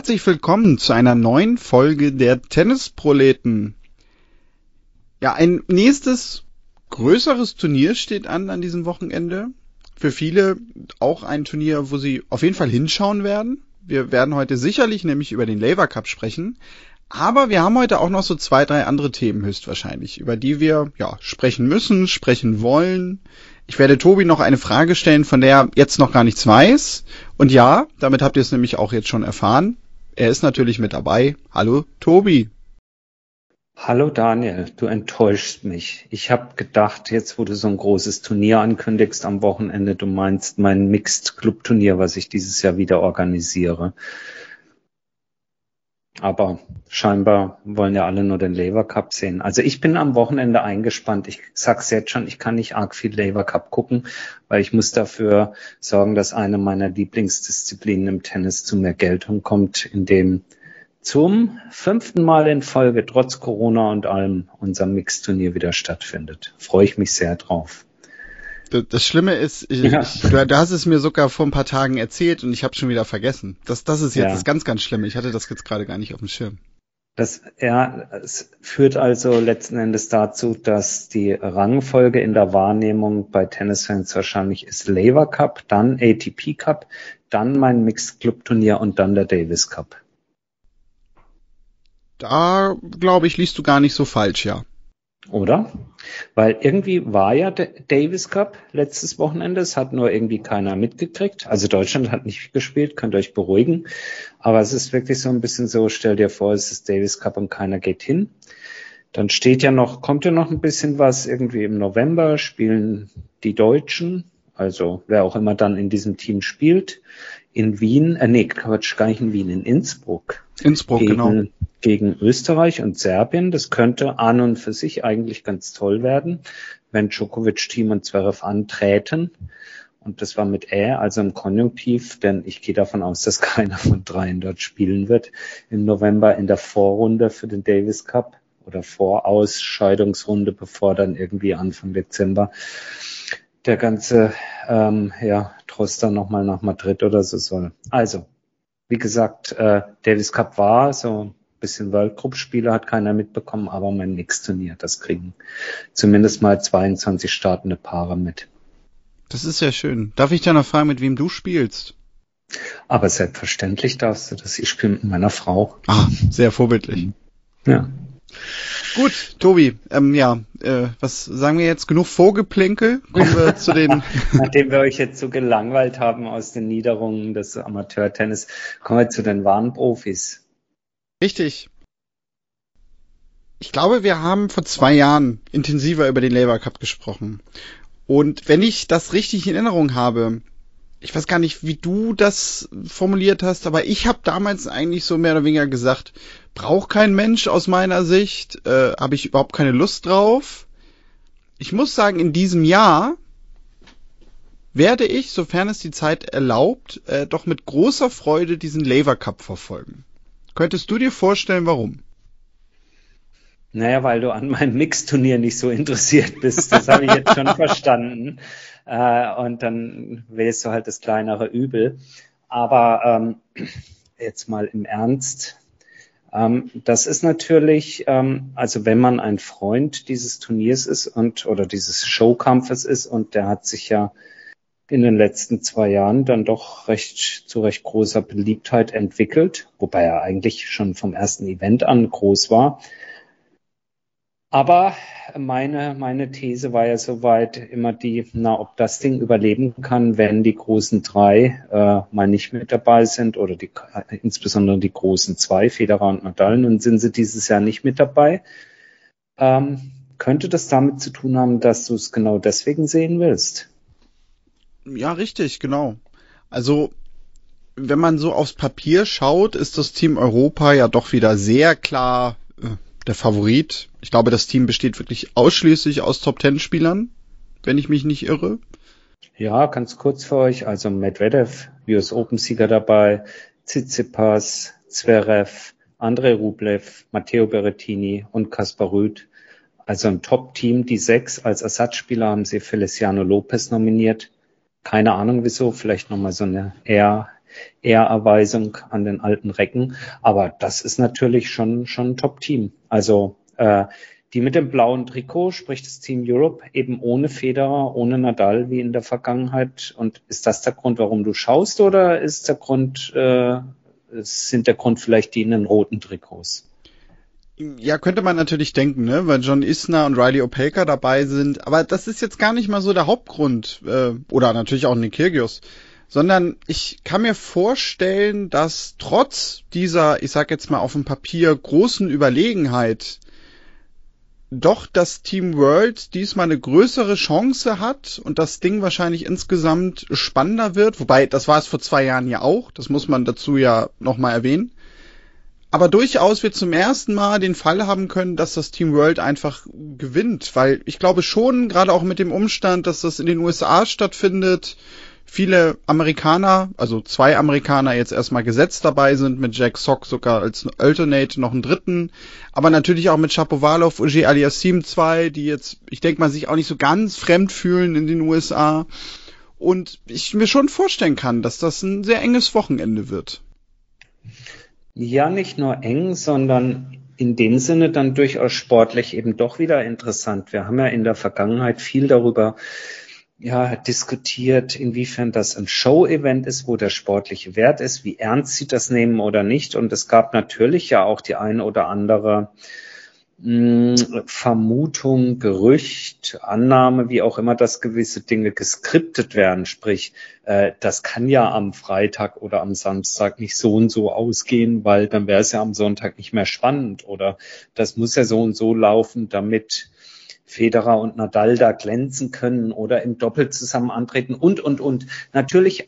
Herzlich willkommen zu einer neuen Folge der Tennisproleten. Ja, ein nächstes größeres Turnier steht an an diesem Wochenende. Für viele auch ein Turnier, wo sie auf jeden Fall hinschauen werden. Wir werden heute sicherlich nämlich über den Labour Cup sprechen. Aber wir haben heute auch noch so zwei, drei andere Themen höchstwahrscheinlich, über die wir ja sprechen müssen, sprechen wollen. Ich werde Tobi noch eine Frage stellen, von der er jetzt noch gar nichts weiß. Und ja, damit habt ihr es nämlich auch jetzt schon erfahren. Er ist natürlich mit dabei. Hallo Tobi. Hallo Daniel, du enttäuschst mich. Ich habe gedacht, jetzt wo du so ein großes Turnier ankündigst am Wochenende, du meinst mein Mixed Club Turnier, was ich dieses Jahr wieder organisiere. Aber scheinbar wollen ja alle nur den Labour Cup sehen. Also ich bin am Wochenende eingespannt. Ich sag's jetzt schon, ich kann nicht arg viel Labour Cup gucken, weil ich muss dafür sorgen, dass eine meiner Lieblingsdisziplinen im Tennis zu mehr Geltung kommt, indem zum fünften Mal in Folge, trotz Corona und allem, unser Mixturnier wieder stattfindet. Freue ich mich sehr drauf. Das Schlimme ist, ich, ja. du, du, hast es mir sogar vor ein paar Tagen erzählt und ich habe schon wieder vergessen. Das, das ist jetzt ja. das ganz, ganz Schlimme. Ich hatte das jetzt gerade gar nicht auf dem Schirm. Das, ja, es führt also letzten Endes dazu, dass die Rangfolge in der Wahrnehmung bei Tennisfans wahrscheinlich ist Labour Cup, dann ATP Cup, dann mein Mixed Club Turnier und dann der Davis Cup. Da, glaube ich, liest du gar nicht so falsch, ja. Oder? Weil irgendwie war ja der Davis Cup letztes Wochenende, es hat nur irgendwie keiner mitgekriegt. Also Deutschland hat nicht gespielt, könnt euch beruhigen. Aber es ist wirklich so ein bisschen so, stell dir vor, es ist Davis Cup und keiner geht hin. Dann steht ja noch, kommt ja noch ein bisschen was, irgendwie im November spielen die Deutschen, also wer auch immer dann in diesem Team spielt, in Wien, äh, nee, Quatsch, gar nicht in Wien, in Innsbruck. Innsbruck, gegen, genau. Gegen Österreich und Serbien. Das könnte an und für sich eigentlich ganz toll werden, wenn Djokovic, Team und Zverev anträten. Und das war mit Ä, also im Konjunktiv, denn ich gehe davon aus, dass keiner von dreien dort spielen wird im November in der Vorrunde für den Davis Cup oder Vorausscheidungsrunde, bevor dann irgendwie Anfang Dezember der ganze ähm, ja, Troster nochmal nach Madrid oder so soll. Also, wie gesagt, äh, Davis Cup war so ein bisschen World Cup Spiele hat keiner mitbekommen, aber mein Mix-Turnier, das kriegen zumindest mal 22 startende Paare mit. Das ist ja schön. Darf ich da noch fragen, mit wem du spielst? Aber selbstverständlich darfst du das. Ich spiele mit meiner Frau. Ah, sehr vorbildlich. Ja. Gut, Tobi, ähm, ja, äh, was sagen wir jetzt? Genug Vorgeplänkel? Kommen wir zu den. Nachdem wir euch jetzt so gelangweilt haben aus den Niederungen des Amateurtennis, kommen wir zu den wahren Profis. Richtig. Ich glaube, wir haben vor zwei Jahren intensiver über den Labour Cup gesprochen. Und wenn ich das richtig in Erinnerung habe, ich weiß gar nicht, wie du das formuliert hast, aber ich habe damals eigentlich so mehr oder weniger gesagt, braucht kein Mensch aus meiner Sicht, äh, habe ich überhaupt keine Lust drauf. Ich muss sagen, in diesem Jahr werde ich, sofern es die Zeit erlaubt, äh, doch mit großer Freude diesen Laver Cup verfolgen. Könntest du dir vorstellen, warum? Naja, weil du an meinem Mixturnier nicht so interessiert bist. Das habe ich jetzt schon verstanden. Äh, und dann wählst du halt das kleinere Übel. Aber ähm, jetzt mal im Ernst. Ähm, das ist natürlich, ähm, also wenn man ein Freund dieses Turniers ist und oder dieses Showkampfes ist und der hat sich ja in den letzten zwei Jahren dann doch recht zu recht großer Beliebtheit entwickelt, wobei er eigentlich schon vom ersten Event an groß war. Aber meine, meine These war ja soweit immer die, na, ob das Ding überleben kann, wenn die großen drei äh, mal nicht mit dabei sind oder die, insbesondere die großen zwei, Federer und Nadal, nun sind sie dieses Jahr nicht mit dabei. Ähm, könnte das damit zu tun haben, dass du es genau deswegen sehen willst? Ja, richtig, genau. Also, wenn man so aufs Papier schaut, ist das Team Europa ja doch wieder sehr klar äh, der Favorit. Ich glaube, das Team besteht wirklich ausschließlich aus Top Ten Spielern, wenn ich mich nicht irre. Ja, ganz kurz für euch. Also Medvedev, US Open Sieger dabei, Tsitsipas, Zverev, Andrei Rublev, Matteo Berrettini und Kaspar Rüth. Also ein Top-Team. Die sechs als Ersatzspieler haben sie Feliciano Lopez nominiert. Keine Ahnung wieso. Vielleicht nochmal so eine eher Ehrerweisung an den alten Recken. Aber das ist natürlich schon, schon ein Top-Team. Also äh, die mit dem blauen Trikot, sprich das Team Europe, eben ohne Federer, ohne Nadal wie in der Vergangenheit. Und ist das der Grund, warum du schaust, oder ist der Grund, äh, sind der Grund vielleicht die in den roten Trikots? Ja, könnte man natürlich denken, ne? weil John Isner und Riley Opelka dabei sind. Aber das ist jetzt gar nicht mal so der Hauptgrund. Äh, oder natürlich auch Nick Kyrgios. Sondern ich kann mir vorstellen, dass trotz dieser, ich sag jetzt mal auf dem Papier, großen Überlegenheit doch das Team World diesmal eine größere Chance hat und das Ding wahrscheinlich insgesamt spannender wird. Wobei, das war es vor zwei Jahren ja auch. Das muss man dazu ja nochmal erwähnen aber durchaus wir zum ersten Mal den Fall haben können, dass das Team World einfach gewinnt, weil ich glaube schon, gerade auch mit dem Umstand, dass das in den USA stattfindet, viele Amerikaner, also zwei Amerikaner jetzt erstmal gesetzt dabei sind, mit Jack Sock sogar als Alternate noch einen dritten, aber natürlich auch mit Shapovalov, Uji Aliassim zwei, die jetzt, ich denke mal, sich auch nicht so ganz fremd fühlen in den USA und ich mir schon vorstellen kann, dass das ein sehr enges Wochenende wird. Ja, nicht nur eng, sondern in dem Sinne dann durchaus sportlich eben doch wieder interessant. Wir haben ja in der Vergangenheit viel darüber ja, diskutiert, inwiefern das ein Show-Event ist, wo der sportliche Wert ist, wie ernst sie das nehmen oder nicht. Und es gab natürlich ja auch die eine oder andere Vermutung, Gerücht, Annahme, wie auch immer, dass gewisse Dinge geskriptet werden. Sprich, äh, das kann ja am Freitag oder am Samstag nicht so und so ausgehen, weil dann wäre es ja am Sonntag nicht mehr spannend. Oder das muss ja so und so laufen, damit Federer und Nadal da glänzen können oder im Doppel zusammen antreten und, und, und. Natürlich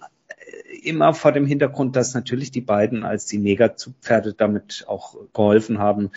immer vor dem Hintergrund, dass natürlich die beiden als die Mega-Zugpferde damit auch geholfen haben,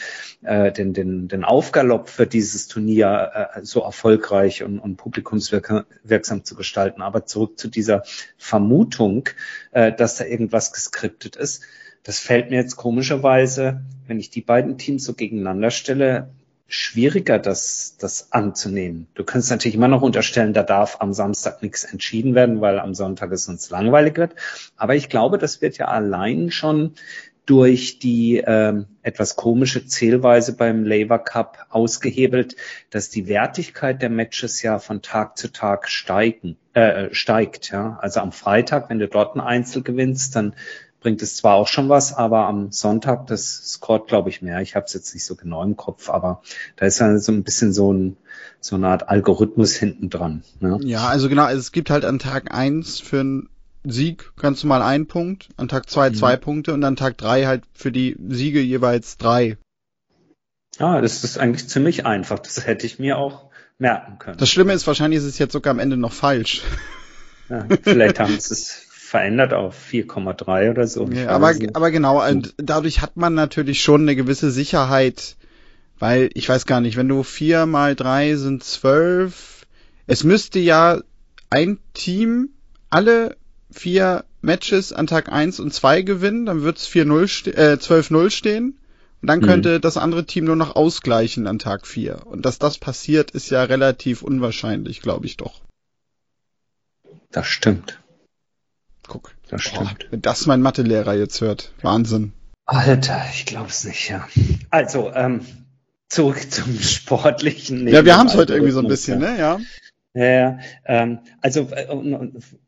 äh, den, den, den Aufgalopp für dieses Turnier äh, so erfolgreich und, und publikumswirksam zu gestalten. Aber zurück zu dieser Vermutung, äh, dass da irgendwas geskriptet ist. Das fällt mir jetzt komischerweise, wenn ich die beiden Teams so gegeneinander stelle, schwieriger, das, das anzunehmen. Du kannst natürlich immer noch unterstellen, da darf am Samstag nichts entschieden werden, weil am Sonntag es uns langweilig wird. Aber ich glaube, das wird ja allein schon durch die ähm, etwas komische Zählweise beim Labour Cup ausgehebelt, dass die Wertigkeit der Matches ja von Tag zu Tag steigen, äh, steigt. Ja? Also am Freitag, wenn du dort ein Einzel gewinnst, dann bringt es zwar auch schon was, aber am Sonntag, das scoret, glaube ich, mehr. Ich habe es jetzt nicht so genau im Kopf, aber da ist dann so ein bisschen so, ein, so eine Art Algorithmus hinten dran. Ne? Ja, also genau, also es gibt halt an Tag eins für einen Sieg ganz normal einen Punkt, an Tag zwei mhm. zwei Punkte und an Tag drei halt für die Siege jeweils drei. Ja, das ist eigentlich ziemlich einfach. Das hätte ich mir auch merken können. Das Schlimme ist, wahrscheinlich ist es jetzt sogar am Ende noch falsch. Ja, vielleicht haben sie es verändert auf 4,3 oder so. Ja, aber, aber genau, und dadurch hat man natürlich schon eine gewisse Sicherheit, weil ich weiß gar nicht, wenn du vier mal drei sind zwölf, es müsste ja ein Team alle vier Matches an Tag 1 und 2 gewinnen, dann wird's 4-0 äh, 12-0 stehen. Und dann mhm. könnte mhm. das andere Team nur noch ausgleichen an Tag 4. Und dass das passiert, ist ja relativ unwahrscheinlich, glaube ich doch. Das stimmt. Guck, das stimmt. Boah, wenn das mein Mathelehrer jetzt hört, Wahnsinn. Alter, ich glaub's nicht, ja. Also, ähm, zurück zum Sportlichen. Ja, wir haben es heute irgendwie so ein bisschen, ne? Ja. Ja, ähm, also äh,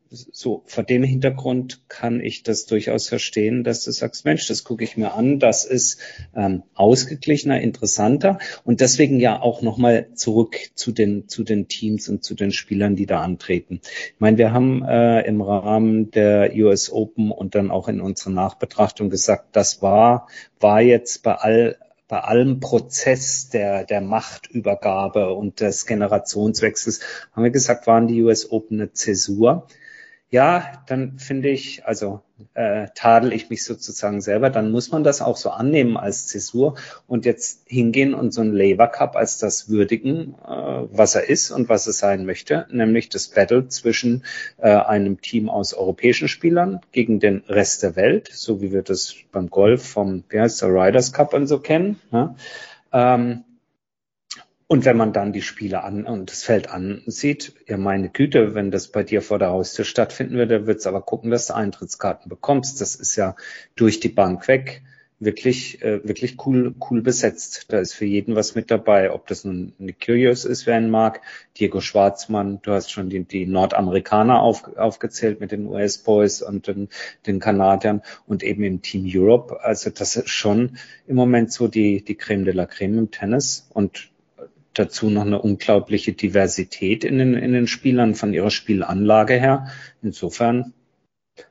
so vor dem Hintergrund kann ich das durchaus verstehen, dass du sagst, Mensch, das gucke ich mir an, das ist ähm, ausgeglichener, interessanter und deswegen ja auch nochmal zurück zu den zu den Teams und zu den Spielern, die da antreten. Ich meine, wir haben äh, im Rahmen der US Open und dann auch in unserer Nachbetrachtung gesagt, das war war jetzt bei all bei allem Prozess der, der Machtübergabe und des Generationswechsels, haben wir gesagt, waren die US Open eine Zäsur ja, dann finde ich, also äh, tadel ich mich sozusagen selber, dann muss man das auch so annehmen als Zäsur und jetzt hingehen und so ein Labour Cup als das würdigen, äh, was er ist und was er sein möchte, nämlich das Battle zwischen äh, einem Team aus europäischen Spielern gegen den Rest der Welt, so wie wir das beim Golf vom, wie heißt der, Riders Cup und so kennen. Ja? Ähm, Und wenn man dann die Spiele an und das Feld ansieht, ja meine Güte, wenn das bei dir vor der Haustür stattfinden würde, wird's aber gucken, dass du Eintrittskarten bekommst. Das ist ja durch die Bank weg wirklich, äh, wirklich cool, cool besetzt. Da ist für jeden was mit dabei, ob das nun Nick Curious ist, wer ihn mag, Diego Schwarzmann, du hast schon die, die Nordamerikaner auf, aufgezählt mit den US-Boys und den, den Kanadiern und eben im Team Europe. Also das ist schon im Moment so die, die Creme de la Creme im Tennis und dazu noch eine unglaubliche Diversität in den, in den Spielern von ihrer Spielanlage her. Insofern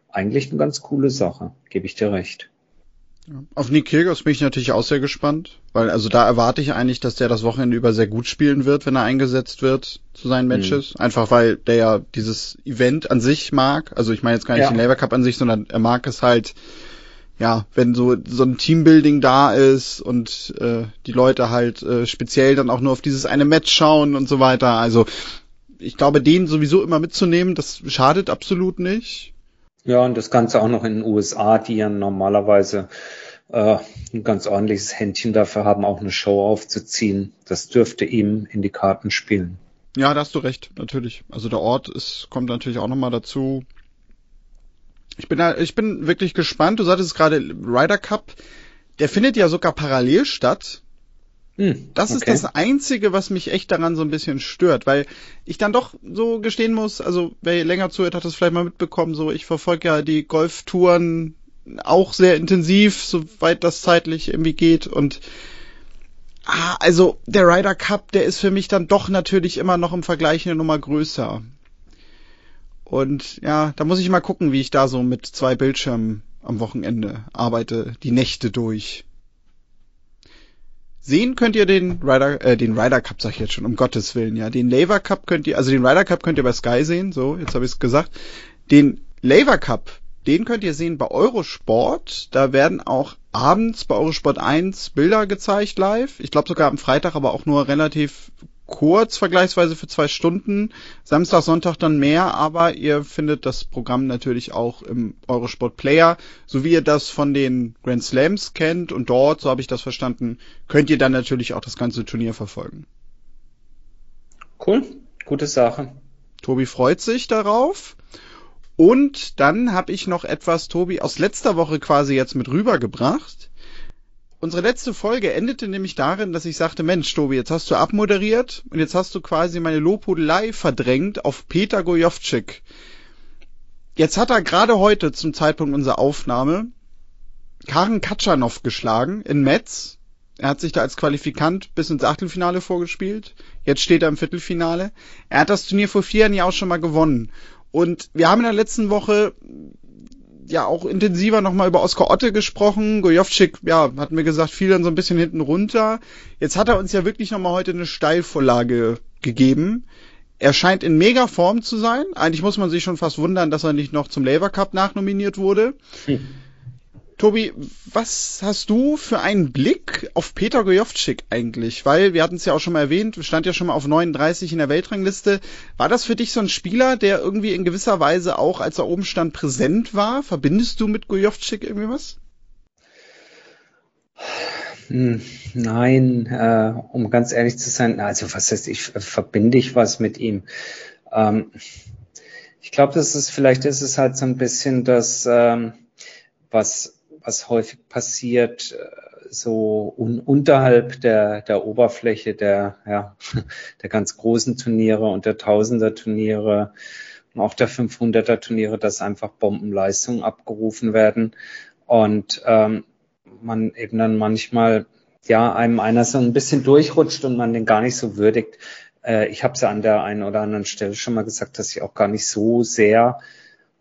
eigentlich eine ganz coole Sache, gebe ich dir recht. Auf Nick Kyrgios bin ich natürlich auch sehr gespannt, weil also da erwarte ich eigentlich, dass der das Wochenende über sehr gut spielen wird, wenn er eingesetzt wird zu seinen. Matches. Mhm. Einfach weil der ja dieses Event an sich mag. Also ich meine jetzt gar nicht ja. den Labour Cup an sich, sondern er mag es halt, ja, wenn so so ein Teambuilding da ist und äh, die Leute halt äh, speziell dann auch nur auf dieses eine Match schauen und so weiter. Also ich glaube, den sowieso immer mitzunehmen, das schadet absolut nicht. Ja, und das Ganze auch noch in den USA, die ja normalerweise äh, ein ganz ordentliches Händchen dafür haben, auch eine Show aufzuziehen. Das dürfte ihm in die Karten spielen. Ja, da hast du recht, natürlich. Also der Ort ist, kommt natürlich auch nochmal dazu. Ich bin da, ich bin wirklich gespannt. Du sagtest gerade Ryder Cup, der findet ja sogar parallel statt. Hm, das okay. ist das Einzige, was mich echt daran so ein bisschen stört, weil ich dann doch so gestehen muss, also wer länger zuhört, hat das vielleicht mal mitbekommen, so ich verfolge ja die Golftouren auch sehr intensiv, soweit das zeitlich irgendwie geht und ah, also der Ryder Cup, der ist für mich dann doch natürlich immer noch im Vergleich eine Nummer größer. Und ja, da muss ich mal gucken, wie ich da so mit zwei Bildschirmen am Wochenende arbeite, die Nächte durch. Sehen könnt ihr den Ryder, äh, den Ryder Cup, sag ich jetzt schon, um Gottes Willen, ja. Den Laver Cup könnt ihr, also den Ryder Cup könnt ihr bei Sky sehen, so, jetzt habe ich es gesagt. Den Laver Cup, den könnt ihr sehen bei Eurosport. Da werden auch abends bei Eurosport 1 Bilder gezeigt live. Ich glaube sogar am Freitag, aber auch nur relativ kurz vergleichsweise für zwei Stunden. Samstag, Sonntag dann mehr, aber ihr findet das Programm natürlich auch im Eurosport Player, so wie ihr das von den Grand Slams kennt und dort, so habe ich das verstanden, könnt ihr dann natürlich auch das ganze Turnier verfolgen. Cool, gute Sache. Tobi freut sich darauf. Und dann habe ich noch etwas, Tobi, aus letzter Woche quasi jetzt mit rübergebracht. Unsere letzte Folge endete nämlich darin, dass ich sagte, Mensch, Tobi, jetzt hast du abmoderiert und jetzt hast du quasi meine Lobhudelei verdrängt auf Peter Gojovcik. Jetzt hat er gerade heute zum Zeitpunkt unserer Aufnahme Karen Katschanov geschlagen in Metz. Er hat sich da als Qualifikant bis ins Achtelfinale vorgespielt. Jetzt steht er im Viertelfinale. Er hat das Turnier vor vier Jahren ja auch schon mal gewonnen. Und wir haben in der letzten Woche ja auch intensiver nochmal über Oskar Otte gesprochen. Gojovcik, ja, hat mir gesagt, fiel dann so ein bisschen hinten runter. Jetzt hat er uns ja wirklich nochmal heute eine Steilvorlage gegeben. Er scheint in mega Form zu sein. Eigentlich muss man sich schon fast wundern, dass er nicht noch zum Labour Cup nachnominiert wurde. Hm. Tobi, was hast du für einen Blick auf Peter Gojovcik eigentlich? Weil wir hatten es ja auch schon mal erwähnt, stand ja schon mal auf 39 in der Weltrangliste. War das für dich so ein Spieler, der irgendwie in gewisser Weise auch, als er oben stand, präsent war? Verbindest du mit Gojovcik irgendwie was? Nein, äh, um ganz ehrlich zu sein, also was heißt, ich äh, verbinde ich was mit ihm. Ähm, ich glaube, das ist vielleicht ist es halt so ein bisschen das, ähm, was was häufig passiert, äh, so un unterhalb der, der Oberfläche der, ja, der ganz großen Turniere und der Tausender Turniere und auch der 500er Turniere, dass einfach Bombenleistungen abgerufen werden und ähm, man eben dann manchmal ja einem einer so ein bisschen durchrutscht und man den gar nicht so würdigt. Äh, ich habe es ja an der einen oder anderen Stelle schon mal gesagt, dass ich auch gar nicht so sehr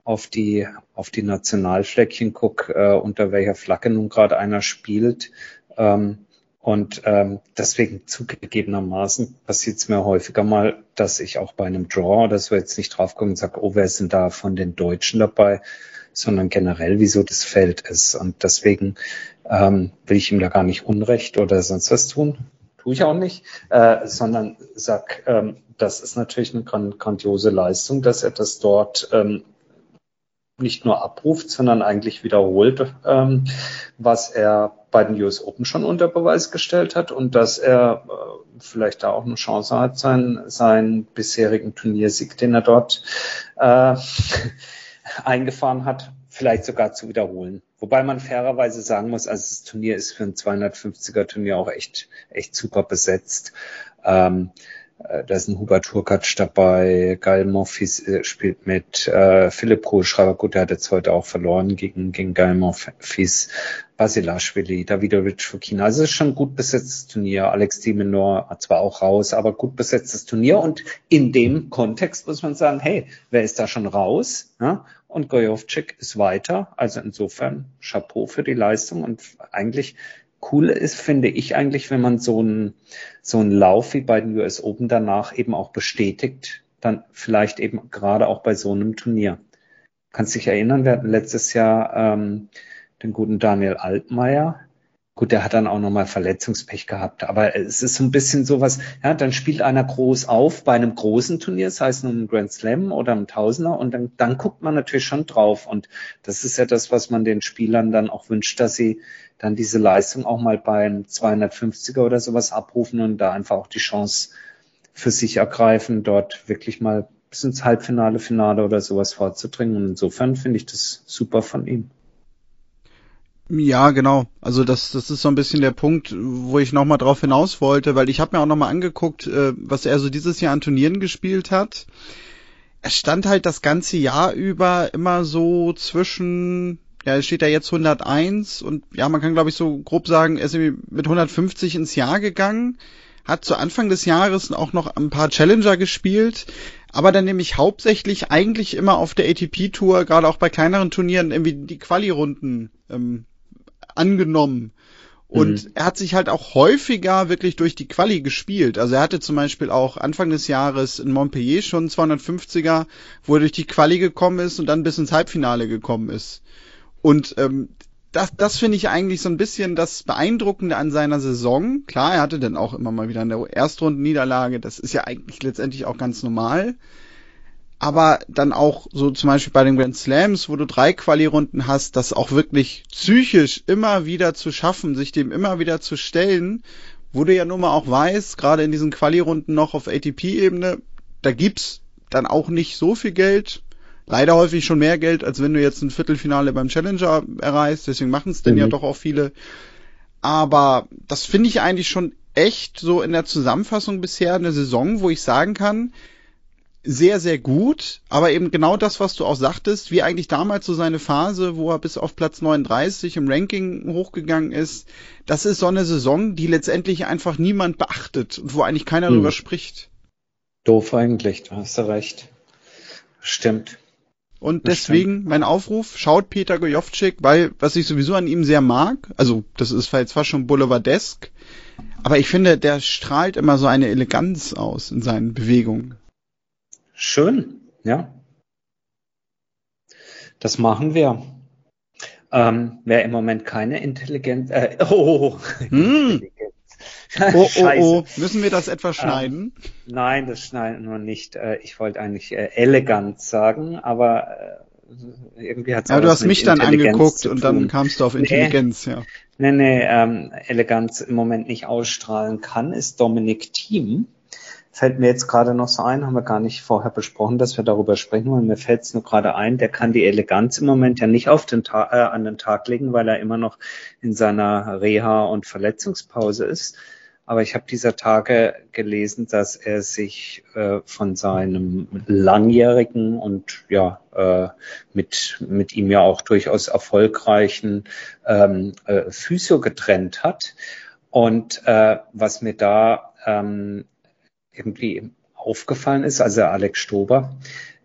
auf die, auf die Nationalfleckchen guck, äh, unter welcher Flagge nun gerade einer spielt. Ähm, und ähm, deswegen zugegebenermaßen passiert es mir häufiger mal, dass ich auch bei einem Draw oder so jetzt nicht draufkomme und sage, oh, wer denn da von den Deutschen dabei, sondern generell, wieso das Feld ist. Und deswegen ähm, will ich ihm da gar nicht Unrecht oder sonst was tun. Tue ich auch nicht, äh, sondern sag, ähm, das ist natürlich eine grandiose Leistung, dass er das dort ähm, nicht nur abruft, sondern eigentlich wiederholt, ähm, was er bei den US Open schon unter Beweis gestellt hat und dass er äh, vielleicht da auch eine Chance hat, seinen, seinen bisherigen Turniersieg, den er dort äh, eingefahren hat, vielleicht sogar zu wiederholen. Wobei man fairerweise sagen muss, also das Turnier ist für ein 250er Turnier auch echt, echt super besetzt. Ähm, äh, da ist ein Hubert Hurkacz dabei, Gael Monfils äh, spielt mit, äh, Philipp Kohlschreiber, gut, der hat jetzt heute auch verloren gegen, gegen Gael Monfils, Basilashvili, Davidovic Fokina. Also es ist schon ein gut besetztes Turnier. Alex Dimenor zwar auch raus, aber gut besetztes Turnier. Und in dem Kontext muss man sagen, hey, wer ist da schon raus? Ja? Und Gojovcik ist weiter. Also insofern Chapeau für die Leistung und eigentlich cool ist, finde ich eigentlich, wenn man so einen so einen Lauf wie bei den US Open danach eben auch bestätigt, dann vielleicht eben gerade auch bei so einem Turnier. Kannst dich erinnern, wir hatten letztes Jahr ähm, den guten Daniel Altmaier, Gut, der hat dann auch nochmal Verletzungspech gehabt, aber es ist so ein bisschen sowas, ja, dann spielt einer groß auf bei einem großen Turnier, das heißt nun ein Grand Slam oder ein Tausender und dann, dann guckt man natürlich schon drauf und das ist ja das, was man den Spielern dann auch wünscht, dass sie dann diese Leistung auch mal beim 250er oder sowas abrufen und da einfach auch die Chance für sich ergreifen, dort wirklich mal bis ins Halbfinale, Finale oder sowas vorzudringen und insofern finde ich das super von ihm. Ja, genau. Also das, das ist so ein bisschen der Punkt, wo ich nochmal drauf hinaus wollte, weil ich habe mir auch nochmal angeguckt, äh, was er so dieses Jahr an Turnieren gespielt hat. Er stand halt das ganze Jahr über immer so zwischen, ja, es steht ja jetzt 101 und ja, man kann glaube ich so grob sagen, er ist mit 150 ins Jahr gegangen, hat zu Anfang des Jahres auch noch ein paar Challenger gespielt, aber dann nämlich hauptsächlich eigentlich immer auf der ATP-Tour, gerade auch bei kleineren Turnieren, irgendwie die Quali-Runden ähm, angenommen. Und mhm. er hat sich halt auch häufiger wirklich durch die Quali gespielt. Also er hatte zum Beispiel auch Anfang des Jahres in Montpellier schon 250er, wo er durch die Quali gekommen ist und dann bis ins Halbfinale gekommen ist. Und ähm, das, das finde ich eigentlich so ein bisschen das Beeindruckende an seiner Saison. Klar, er hatte dann auch immer mal wieder eine Erstrunden-Niederlage. Das ist ja eigentlich letztendlich auch ganz normal aber dann auch so zum Beispiel bei den Grand Slams, wo du drei Quali-Runden hast, das auch wirklich psychisch immer wieder zu schaffen, sich dem immer wieder zu stellen, wo du ja nun mal auch weißt, gerade in diesen Quali-Runden noch auf ATP-Ebene, da gibt's dann auch nicht so viel Geld. Leider häufig schon mehr Geld, als wenn du jetzt ein Viertelfinale beim Challenger erreichst. Deswegen machen es denn mhm. ja doch auch viele. Aber das finde ich eigentlich schon echt so in der Zusammenfassung bisher eine Saison, wo ich sagen kann, sehr, sehr gut, aber eben genau das, was du auch sagtest, wie eigentlich damals so seine Phase, wo er bis auf Platz 39 im Ranking hochgegangen ist, das ist so eine Saison, die letztendlich einfach niemand beachtet und wo eigentlich keiner hm. drüber spricht. Doof eigentlich, du hast ja recht. Stimmt. Und das deswegen stimmt. mein Aufruf, schaut Peter Gojovcik, weil was ich sowieso an ihm sehr mag, also das ist jetzt fast schon Boulevardesk, aber ich finde, der strahlt immer so eine Eleganz aus in seinen Bewegungen. Schön, ja. Das machen wir. Ähm, wer im Moment keine Intelligenz, äh, oh, hm. Oh, oh, oh, müssen wir das etwas ähm, schneiden? Ähm, nein, das schneiden wir nicht. Äh, ich wollte eigentlich äh, elegant sagen, aber äh, irgendwie hat es Ja, du hast mich dann angeguckt und dann kamst du auf Intelligenz, nee, ja. Nee, nee, ähm, Eleganz im Moment nicht ausstrahlen kann, ist Dominik Thiem fällt mir jetzt gerade noch so ein, haben wir gar nicht vorher besprochen, dass wir darüber sprechen wollen. Mir fällt es nur gerade ein, der kann die Eleganz im Moment ja nicht auf den Ta äh, an den Tag legen, weil er immer noch in seiner Reha- und Verletzungspause ist. Aber ich habe dieser Tage gelesen, dass er sich äh, von seinem langjährigen und ja äh, mit mit ihm ja auch durchaus erfolgreichen ähm, äh, Physio getrennt hat. Und äh, was mir da ähm, irgendwie aufgefallen ist, also Alex Stober,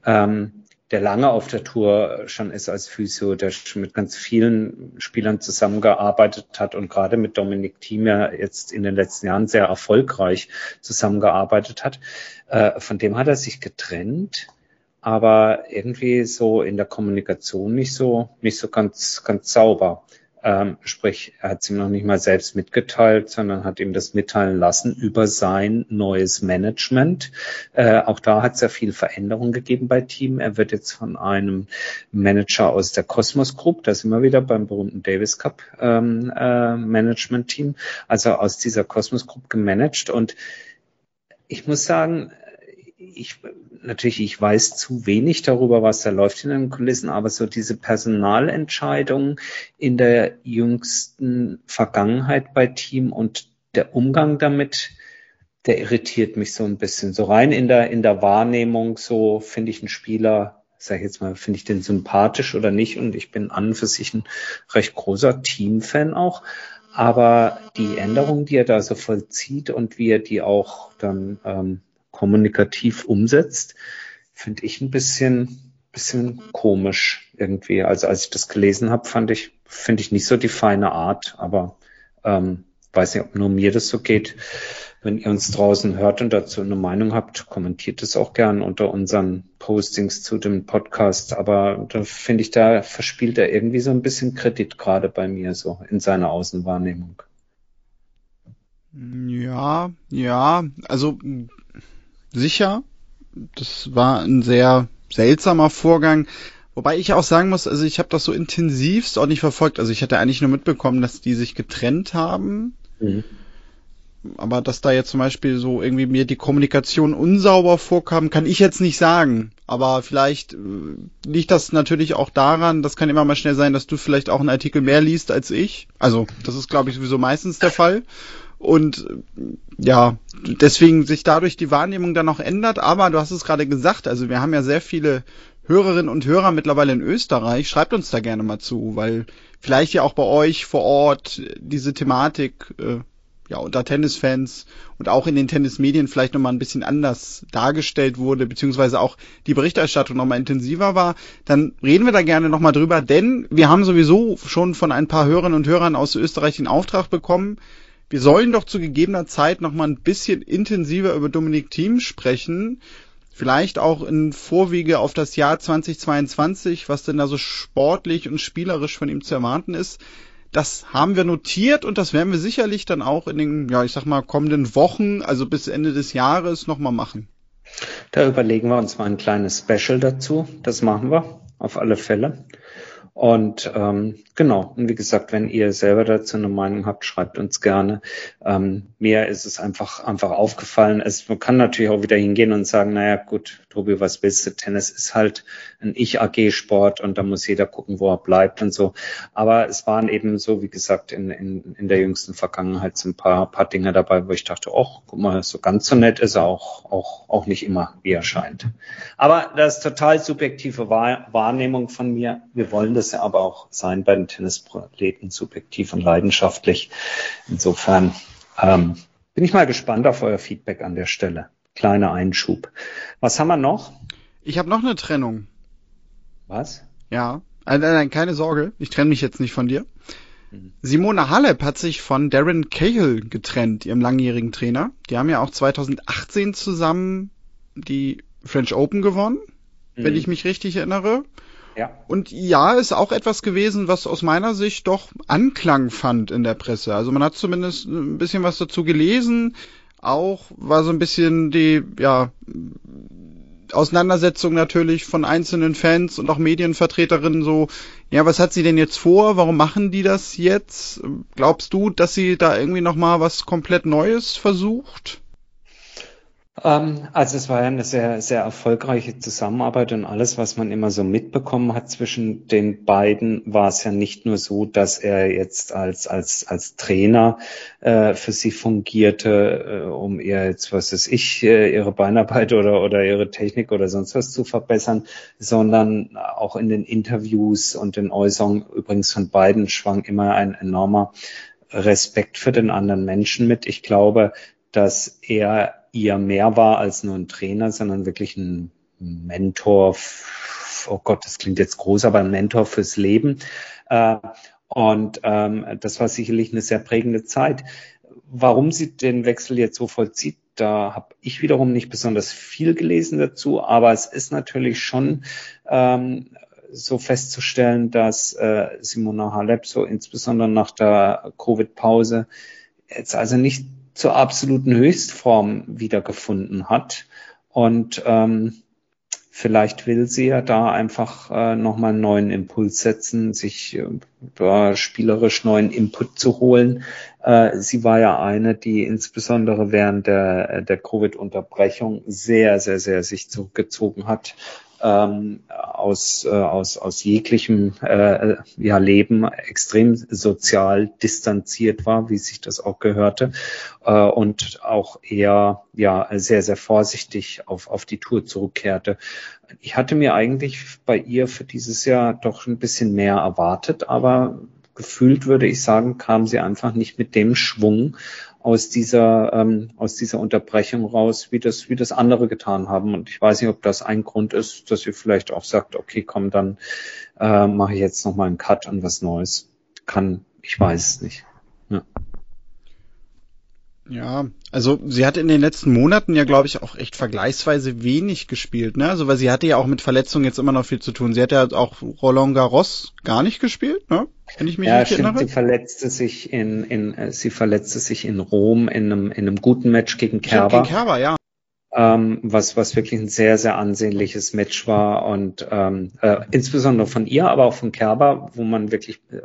ähm, der lange auf der Tour schon ist als Physio, der schon mit ganz vielen Spielern zusammengearbeitet hat und gerade mit Dominik Thiem ja jetzt in den letzten Jahren sehr erfolgreich zusammengearbeitet hat. Äh, von dem hat er sich getrennt, aber irgendwie so in der Kommunikation nicht so, nicht so ganz, ganz sauber. Ähm, sprich, er hat es ihm noch nicht mal selbst mitgeteilt, sondern hat ihm das mitteilen lassen über sein neues Management. Äh, auch da hat es ja viel Veränderung gegeben bei Team. Er wird jetzt von einem Manager aus der Cosmos Group, das immer wieder beim berühmten Davis Cup ähm, äh, Management Team, also aus dieser Cosmos Group gemanagt. Und ich muss sagen, ich natürlich, ich weiß zu wenig darüber, was da läuft in den Kulissen, aber so diese Personalentscheidungen in der jüngsten Vergangenheit bei Team und der Umgang damit, der irritiert mich so ein bisschen. So rein in der, in der Wahrnehmung, so finde ich einen Spieler, sag ich jetzt mal, finde ich den sympathisch oder nicht und ich bin an und für sich ein recht großer Teamfan auch. Aber die Änderungen, die er da so vollzieht und wie er die auch dann ähm, kommunikativ umsetzt, finde ich ein bisschen, bisschen komisch irgendwie. Also als ich das gelesen habe, fand ich, finde ich nicht so die feine Art, aber ähm, weiß nicht, ob nur mir das so geht. Wenn ihr uns draußen hört und dazu eine Meinung habt, kommentiert es auch gern unter unseren Postings zu dem Podcast. Aber da finde ich, da verspielt er irgendwie so ein bisschen Kredit gerade bei mir so in seiner Außenwahrnehmung. Ja, ja, also sicher. Das war ein sehr seltsamer Vorgang. Wobei ich auch sagen muss, also ich habe das so intensivst auch nicht verfolgt. Also ich hatte eigentlich nur mitbekommen, dass die sich getrennt haben. Mhm. Aber dass da jetzt zum Beispiel so irgendwie mir die Kommunikation unsauber vorkam, kann ich jetzt nicht sagen. Aber vielleicht äh, liegt das natürlich auch daran, das kann immer mal schnell sein, dass du vielleicht auch einen Artikel mehr liest als ich. Also das ist, glaube ich, sowieso meistens der Fall. Und ja, deswegen sich dadurch die Wahrnehmung dann auch ändert. Aber du hast es gerade gesagt, also wir haben ja sehr viele Hörerinnen und Hörer mittlerweile in Österreich. Schreibt uns da gerne mal zu, weil vielleicht ja auch bei euch vor Ort diese Thematik äh, ja unter Tennisfans und auch in den Tennismedien vielleicht nochmal ein bisschen anders dargestellt wurde, beziehungsweise auch die Berichterstattung nochmal intensiver war, dann reden wir da gerne nochmal drüber, denn wir haben sowieso schon von ein paar Hörerinnen und Hörern aus Österreich den Auftrag bekommen, wir sollen doch zu gegebener Zeit noch mal ein bisschen intensiver über Dominik Thiem sprechen. Vielleicht auch in Vorwege auf das Jahr 2022, was denn da so sportlich und spielerisch von ihm zu erwarten ist. Das haben wir notiert und das werden wir sicherlich dann auch in den, ja, ich sag mal, kommenden Wochen, also bis Ende des Jahres, nochmal machen. Da überlegen wir uns mal ein kleines Special dazu. Das machen wir auf alle Fälle. Und ähm, genau, und wie gesagt, wenn ihr selber dazu eine Meinung habt, schreibt uns gerne. Ähm, mir ist es einfach, einfach aufgefallen. Es, man kann natürlich auch wieder hingehen und sagen, naja gut, Tobi, was willst du? Tennis ist halt ein Ich-AG-Sport und da muss jeder gucken, wo er bleibt und so. Aber es waren eben so, wie gesagt, in, in, in der jüngsten Vergangenheit so ein paar, paar Dinge dabei, wo ich dachte, oh, guck mal, so ganz so nett ist er auch, auch, auch nicht immer, wie er scheint. Aber das ist total subjektive Wahrnehmung von mir. Wir wollen das ja aber auch sein bei den Tennisproleten, subjektiv und leidenschaftlich. Insofern ähm, bin ich mal gespannt auf euer Feedback an der Stelle. Kleiner Einschub. Was haben wir noch? Ich habe noch eine Trennung. Was? Ja. Nein, nein, keine Sorge. Ich trenne mich jetzt nicht von dir. Mhm. Simone Halep hat sich von Darren Cahill getrennt, ihrem langjährigen Trainer. Die haben ja auch 2018 zusammen die French Open gewonnen, mhm. wenn ich mich richtig erinnere. Ja. Und ja, ist auch etwas gewesen, was aus meiner Sicht doch Anklang fand in der Presse. Also man hat zumindest ein bisschen was dazu gelesen. Auch war so ein bisschen die, ja, Auseinandersetzung natürlich von einzelnen Fans und auch Medienvertreterinnen so, ja, was hat sie denn jetzt vor? Warum machen die das jetzt? Glaubst du, dass sie da irgendwie nochmal was komplett Neues versucht? Ähm, also es war ja eine sehr, sehr erfolgreiche Zusammenarbeit und alles, was man immer so mitbekommen hat zwischen den beiden, war es ja nicht nur so, dass er jetzt als, als, als Trainer äh, für sie fungierte, äh, um ihr jetzt, was weiß ich, äh, ihre Beinarbeit oder, oder ihre Technik oder sonst was zu verbessern, sondern auch in den Interviews und den Äußerungen übrigens von beiden schwang immer ein enormer Respekt für den anderen Menschen mit. Ich glaube, dass er ihr mehr war als nur ein Trainer, sondern wirklich ein Mentor, oh Gott, das klingt jetzt groß, aber ein Mentor fürs Leben. Äh, und ähm, das war sicherlich eine sehr prägende Zeit. Warum sie den Wechsel jetzt so vollzieht, da habe ich wiederum nicht besonders viel gelesen dazu, aber es ist natürlich schon ähm, so festzustellen, dass äh, Simona Halep so insbesondere nach der Covid-Pause jetzt also nicht zur absoluten Höchstform wiedergefunden hat. Und ähm, Vielleicht will sie ja da einfach äh, nochmal einen neuen Impuls setzen, sich äh, spielerisch neuen Input zu holen. Äh, sie war ja eine, die insbesondere während der, der Covid-Unterbrechung sehr, sehr, sehr sich zurückgezogen hat ähm, aus, äh, aus, aus jeglichem äh, ja, Leben extrem sozial distanziert war, wie sich das auch gehörte, äh, und auch eher ja, sehr, sehr vorsichtig auf, auf die Tour zurückkehrte. Ich hatte mir eigentlich bei ihr für dieses Jahr doch ein bisschen mehr erwartet, aber gefühlt würde ich sagen, kam sie einfach nicht mit dem Schwung aus dieser, ähm, aus dieser Unterbrechung raus, wie das, wie das andere getan haben. Und ich weiß nicht, ob das ein Grund ist, dass ihr vielleicht auch sagt, okay, komm, dann äh, mache ich jetzt nochmal einen Cut an was Neues. Kann, ich weiß es nicht. Ja. Ja, also sie hat in den letzten Monaten ja, glaube ich, auch echt vergleichsweise wenig gespielt, ne? Also weil sie hatte ja auch mit Verletzungen jetzt immer noch viel zu tun. Sie hat ja auch Roland Garros gar nicht gespielt, ne? Wenn ich mich ja, stimmt, erinnere. Sie verletzte sich in, in äh, sie verletzte sich in Rom in einem, in einem guten Match gegen Kerber. Gegen Kerber, ja. Ähm, was, was wirklich ein sehr, sehr ansehnliches Match war und ähm, äh, insbesondere von ihr, aber auch von Kerber, wo man wirklich äh,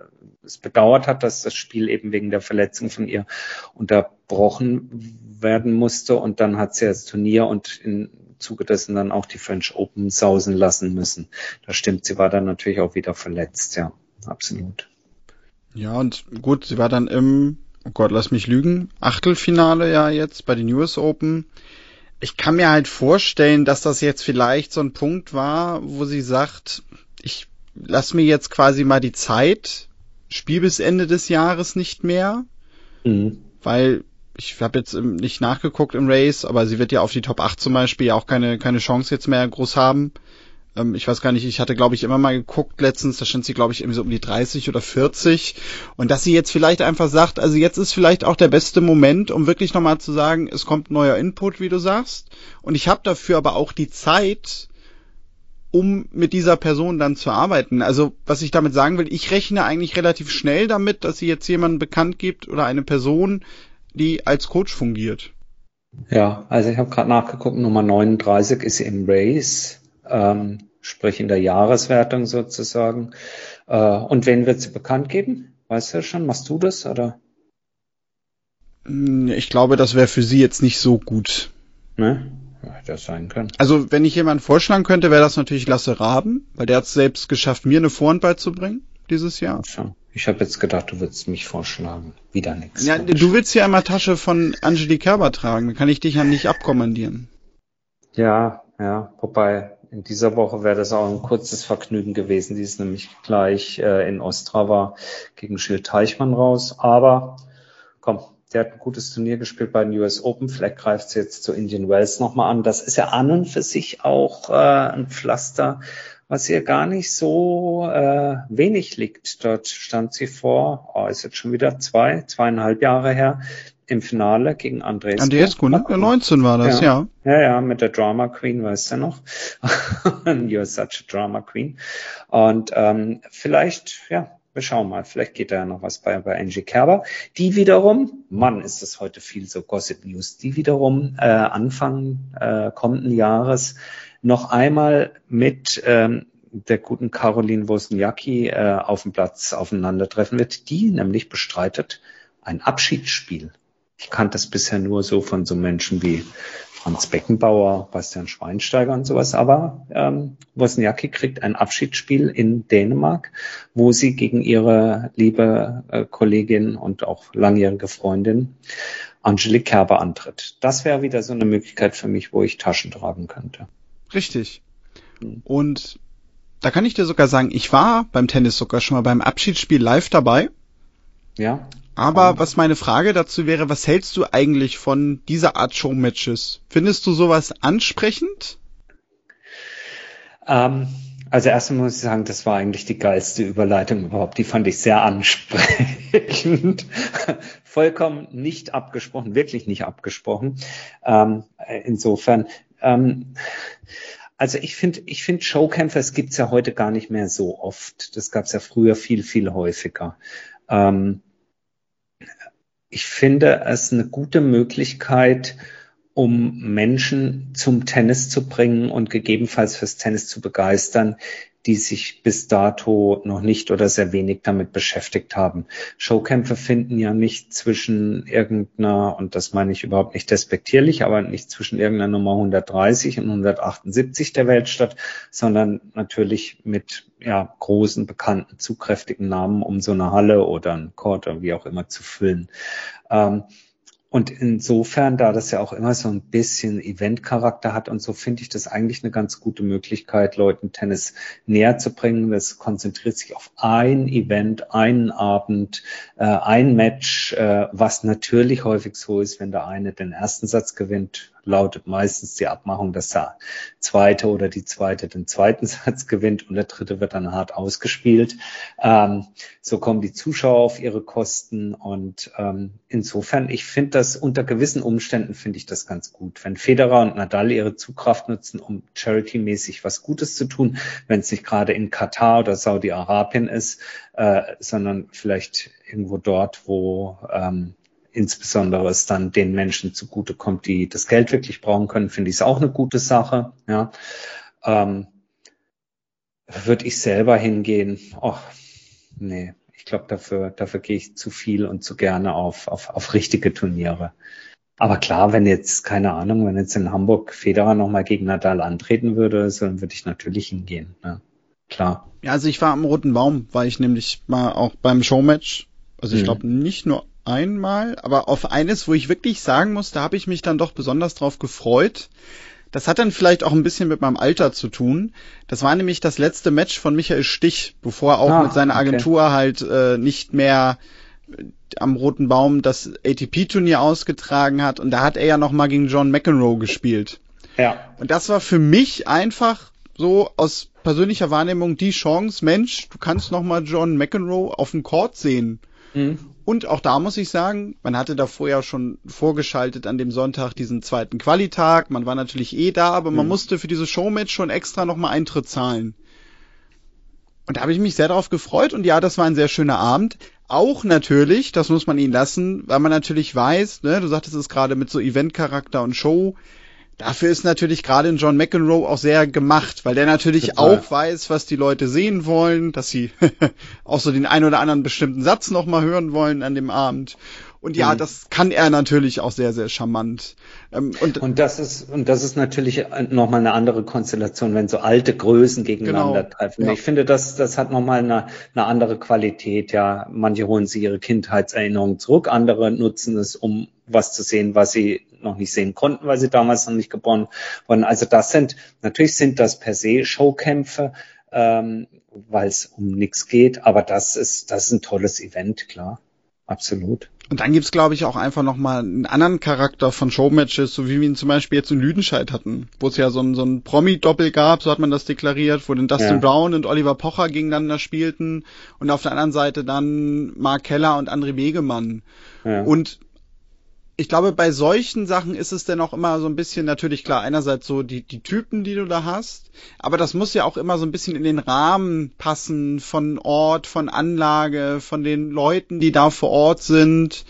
es bedauert hat, dass das Spiel eben wegen der Verletzung von ihr unterbrochen werden musste. Und dann hat sie das Turnier und im Zuge dessen dann auch die French Open sausen lassen müssen. Das stimmt, sie war dann natürlich auch wieder verletzt, ja, absolut. Ja, und gut, sie war dann im, oh Gott, lass mich lügen, Achtelfinale ja jetzt bei den US Open. Ich kann mir halt vorstellen, dass das jetzt vielleicht so ein Punkt war, wo sie sagt, ich lass mir jetzt quasi mal die Zeit, Spiel bis Ende des Jahres nicht mehr, mhm. weil ich habe jetzt nicht nachgeguckt im Race, aber sie wird ja auf die Top 8 zum Beispiel auch keine, keine Chance jetzt mehr groß haben. Ähm, ich weiß gar nicht, ich hatte glaube ich immer mal geguckt letztens, da stand sie glaube ich irgendwie so um die 30 oder 40 und dass sie jetzt vielleicht einfach sagt, also jetzt ist vielleicht auch der beste Moment, um wirklich nochmal zu sagen, es kommt neuer Input, wie du sagst und ich habe dafür aber auch die Zeit, um mit dieser Person dann zu arbeiten. Also was ich damit sagen will, ich rechne eigentlich relativ schnell damit, dass sie jetzt jemanden bekannt gibt oder eine Person, die als Coach fungiert. Ja, also ich habe gerade nachgeguckt, Nummer 39 ist im Race, ähm, sprich in der Jahreswertung sozusagen. Äh, und wen wird sie bekannt geben? Weißt du schon? Machst du das oder? Hm, ich glaube, das wäre für sie jetzt nicht so gut. Ne? Das sein können. Also, wenn ich jemanden vorschlagen könnte, wäre das natürlich Lasse Raben, weil der hat es selbst geschafft, mir eine Vorhand beizubringen dieses Jahr. Ich habe jetzt gedacht, du würdest mich vorschlagen. Wieder nichts. Ja, du willst ja immer Tasche von Angelique Kerber tragen, dann kann ich dich ja nicht abkommandieren. Ja, ja, wobei in dieser Woche wäre das auch ein kurzes Vergnügen gewesen. Die ist nämlich gleich äh, in Ostrava gegen Schild Teichmann raus. Aber komm, der hat ein gutes Turnier gespielt bei den US Open. Vielleicht greift sie jetzt zu Indian Wells nochmal an. Das ist ja an und für sich auch äh, ein Pflaster, was ihr gar nicht so äh, wenig liegt. Dort stand sie vor, oh, ist jetzt schon wieder zwei, zweieinhalb Jahre her, im Finale gegen Andres. Andrescu, ne? 19 war das, ja. ja. Ja, ja, mit der Drama Queen, weißt du noch? You're such a Drama Queen. Und ähm, vielleicht, ja, wir schauen mal, vielleicht geht da ja noch was bei, bei Angie Kerber. Die wiederum, Mann, ist das heute viel so Gossip News, die wiederum äh, Anfang äh, kommenden Jahres noch einmal mit ähm, der guten Caroline Wozniacki äh, auf dem Platz aufeinandertreffen wird, die nämlich bestreitet ein Abschiedsspiel. Ich kannte das bisher nur so von so Menschen wie Franz Beckenbauer, Bastian Schweinsteiger und sowas. Aber ähm, Wozniacki kriegt ein Abschiedsspiel in Dänemark, wo sie gegen ihre liebe äh, Kollegin und auch langjährige Freundin Angelique Kerber antritt. Das wäre wieder so eine Möglichkeit für mich, wo ich Taschen tragen könnte. Richtig. Hm. Und da kann ich dir sogar sagen, ich war beim Tennis sogar schon mal beim Abschiedsspiel live dabei. Ja. Aber was meine Frage dazu wäre, was hältst du eigentlich von dieser Art Showmatches? Findest du sowas ansprechend? Ähm, also erstmal muss ich sagen, das war eigentlich die geilste Überleitung überhaupt. Die fand ich sehr ansprechend. Vollkommen nicht abgesprochen, wirklich nicht abgesprochen. Ähm, insofern, ähm, Also ich finde, ich finde Showkämpfe, es gibt's ja heute gar nicht mehr so oft. Das gab's ja früher viel, viel häufiger. Ähm, ich finde es eine gute Möglichkeit, um Menschen zum Tennis zu bringen und gegebenenfalls fürs Tennis zu begeistern, die sich bis dato noch nicht oder sehr wenig damit beschäftigt haben. Showkämpfe finden ja nicht zwischen irgendeiner, und das meine ich überhaupt nicht despektierlich, aber nicht zwischen irgendeiner Nummer 130 und 178 der Welt statt, sondern natürlich mit ja, großen, bekannten, zugkräftigen Namen, um so eine Halle oder ein Court oder wie auch immer zu füllen. Ähm, und insofern, da das ja auch immer so ein bisschen Eventcharakter hat und so, finde ich das eigentlich eine ganz gute Möglichkeit, Leuten Tennis näher zu bringen. Das konzentriert sich auf ein Event, einen Abend, äh, ein Match, äh, was natürlich häufig so ist, wenn der eine den ersten Satz gewinnt, lautet meistens die Abmachung, dass der zweite oder die zweite den zweiten Satz gewinnt und der dritte wird dann hart ausgespielt. Ähm, so kommen die Zuschauer auf ihre Kosten und ähm, insofern, ich finde das unter gewissen Umständen finde ich das ganz gut. Wenn Federer und Nadal ihre Zugkraft nutzen, um charity-mäßig was Gutes zu tun, wenn es nicht gerade in Katar oder Saudi-Arabien ist, äh, sondern vielleicht irgendwo dort, wo ähm, insbesondere es dann den Menschen zugutekommt, die das Geld wirklich brauchen können, finde ich es auch eine gute Sache. Ja. Ähm, Würde ich selber hingehen? Oh, nee, ich glaube, dafür, dafür gehe ich zu viel und zu gerne auf, auf, auf richtige Turniere. Aber klar, wenn jetzt, keine Ahnung, wenn jetzt in Hamburg Federer nochmal gegen Nadal antreten würde, so, dann würde ich natürlich hingehen. Ne? Klar. Ja, also ich war am Roten Baum, war ich nämlich mal auch beim Showmatch. Also ich mhm. glaube nicht nur einmal, aber auf eines, wo ich wirklich sagen muss, da habe ich mich dann doch besonders drauf gefreut. Das hat dann vielleicht auch ein bisschen mit meinem Alter zu tun. Das war nämlich das letzte Match von Michael Stich, bevor er auch ah, mit seiner Agentur okay. halt äh, nicht mehr äh, am Roten Baum das ATP-Turnier ausgetragen hat. Und da hat er ja noch mal gegen John McEnroe gespielt. Ja. Und das war für mich einfach so aus persönlicher Wahrnehmung die Chance, Mensch, du kannst noch mal John McEnroe auf dem Court sehen. Mhm. Und auch da muss ich sagen, man hatte da vorher schon vorgeschaltet an dem Sonntag diesen zweiten Qualitag. Man war natürlich eh da, aber man mhm. musste für diese Showmatch schon extra nochmal Eintritt zahlen. Und da habe ich mich sehr darauf gefreut und ja, das war ein sehr schöner Abend. Auch natürlich, das muss man ihnen lassen, weil man natürlich weiß, ne, du sagtest es gerade mit so Eventcharakter und Show, Dafür ist natürlich gerade in John McEnroe auch sehr gemacht, weil der natürlich Total. auch weiß, was die Leute sehen wollen, dass sie auch so den ein oder anderen bestimmten Satz nochmal hören wollen an dem Abend. Und ja, mhm. das kann er natürlich auch sehr, sehr charmant. Ähm, und, und das ist, und das ist natürlich nochmal eine andere Konstellation, wenn so alte Größen gegeneinander genau, treffen. Ja. Ich finde, das, das hat nochmal eine, eine andere Qualität. Ja, manche holen sich ihre Kindheitserinnerungen zurück, andere nutzen es, um was zu sehen, was sie noch nicht sehen konnten, weil sie damals noch nicht geboren wurden. Also das sind, natürlich sind das per se Showkämpfe, ähm, weil es um nichts geht, aber das ist, das ist ein tolles Event, klar. Absolut. Und dann gibt's, glaube ich, auch einfach nochmal einen anderen Charakter von Showmatches, so wie wir ihn zum Beispiel jetzt in Lüdenscheid hatten, wo es ja so ein, so ein Promi-Doppel gab, so hat man das deklariert, wo dann Dustin ja. Brown und Oliver Pocher gegeneinander spielten und auf der anderen Seite dann Mark Keller und André Wegemann. Ja. Und ich glaube, bei solchen Sachen ist es dann auch immer so ein bisschen natürlich klar, einerseits so die, die Typen, die du da hast, aber das muss ja auch immer so ein bisschen in den Rahmen passen von Ort, von Anlage, von den Leuten, die da vor Ort sind.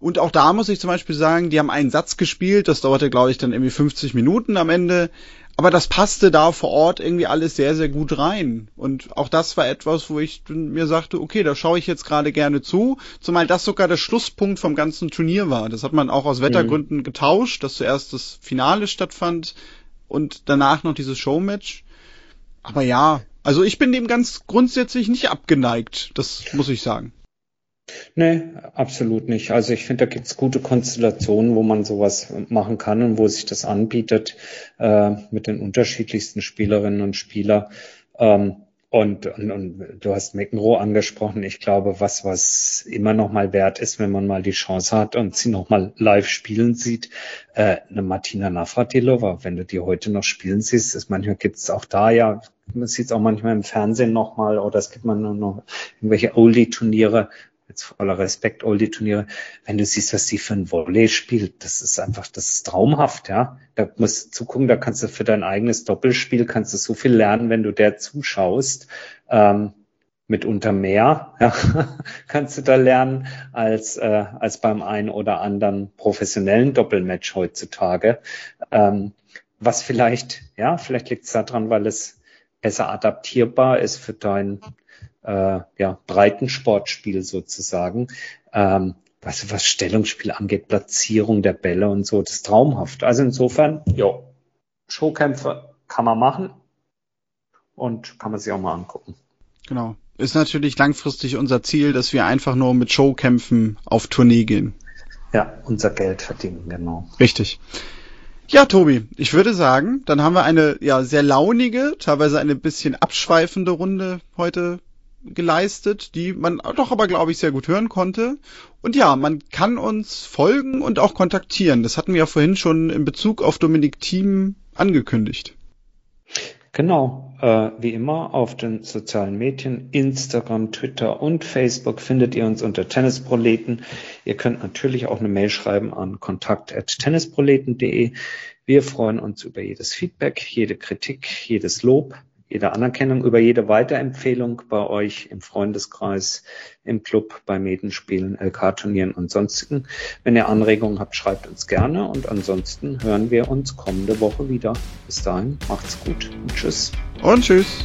Und auch da muss ich zum Beispiel sagen, die haben einen Satz gespielt, das dauerte, glaube ich, dann irgendwie 50 Minuten am Ende. Aber das passte da vor Ort irgendwie alles sehr, sehr gut rein. Und auch das war etwas, wo ich mir sagte, okay, da schaue ich jetzt gerade gerne zu, zumal das sogar der Schlusspunkt vom ganzen Turnier war. Das hat man auch aus Wettergründen mhm. getauscht, dass zuerst das Finale stattfand und danach noch dieses Showmatch. Aber ja, also ich bin dem ganz grundsätzlich nicht abgeneigt, das muss ich sagen. Nee, absolut nicht. Also ich finde, da gibt's gute Konstellationen, wo man sowas machen kann und wo sich das anbietet äh, mit den unterschiedlichsten Spielerinnen und Spielern. Ähm, und, und, und du hast McEnroe angesprochen. Ich glaube, was, was immer noch mal wert ist, wenn man mal die Chance hat und sie noch mal live spielen sieht, äh, eine Martina Navratilova, wenn du die heute noch spielen siehst, ist manchmal gibt's auch da ja, man sieht es auch manchmal im Fernsehen noch mal oder es gibt man nur noch irgendwelche Oldie-Turniere, jetzt voller Respekt, all die Turniere, wenn du siehst, was die für ein Volley spielt, das ist einfach, das ist traumhaft, ja. Da musst du zugucken, da kannst du für dein eigenes Doppelspiel, kannst du so viel lernen, wenn du der zuschaust. Ähm, mitunter mehr, ja, kannst du da lernen als, äh, als beim einen oder anderen professionellen Doppelmatch heutzutage. Ähm, was vielleicht, ja, vielleicht liegt es daran, weil es besser adaptierbar ist für dein äh, ja, Breitensportspiel sozusagen. Ähm, was, was Stellungsspiel angeht, Platzierung der Bälle und so, das ist traumhaft. Also insofern, ja, Showkämpfe kann man machen und kann man sich auch mal angucken. Genau. Ist natürlich langfristig unser Ziel, dass wir einfach nur mit Showkämpfen auf Tournee gehen. Ja, unser Geld verdienen, genau. Richtig. Ja, Tobi, ich würde sagen, dann haben wir eine ja sehr launige, teilweise eine bisschen abschweifende Runde heute geleistet, die man doch aber, glaube ich, sehr gut hören konnte. Und ja, man kann uns folgen und auch kontaktieren. Das hatten wir ja vorhin schon in Bezug auf Dominik Thiem angekündigt. Genau, äh, wie immer auf den sozialen Medien, Instagram, Twitter und Facebook findet ihr uns unter Tennisproleten. Ihr könnt natürlich auch eine Mail schreiben an kontakt.tennisproleten.de. Wir freuen uns über jedes Feedback, jede Kritik, jedes Lob jede Anerkennung, über jede Weiterempfehlung bei euch im Freundeskreis, im Club, bei Medenspielen, LK-Turnieren und sonstigen. Wenn ihr Anregungen habt, schreibt uns gerne und ansonsten hören wir uns kommende Woche wieder. Bis dahin, macht's gut und tschüss. Und tschüss.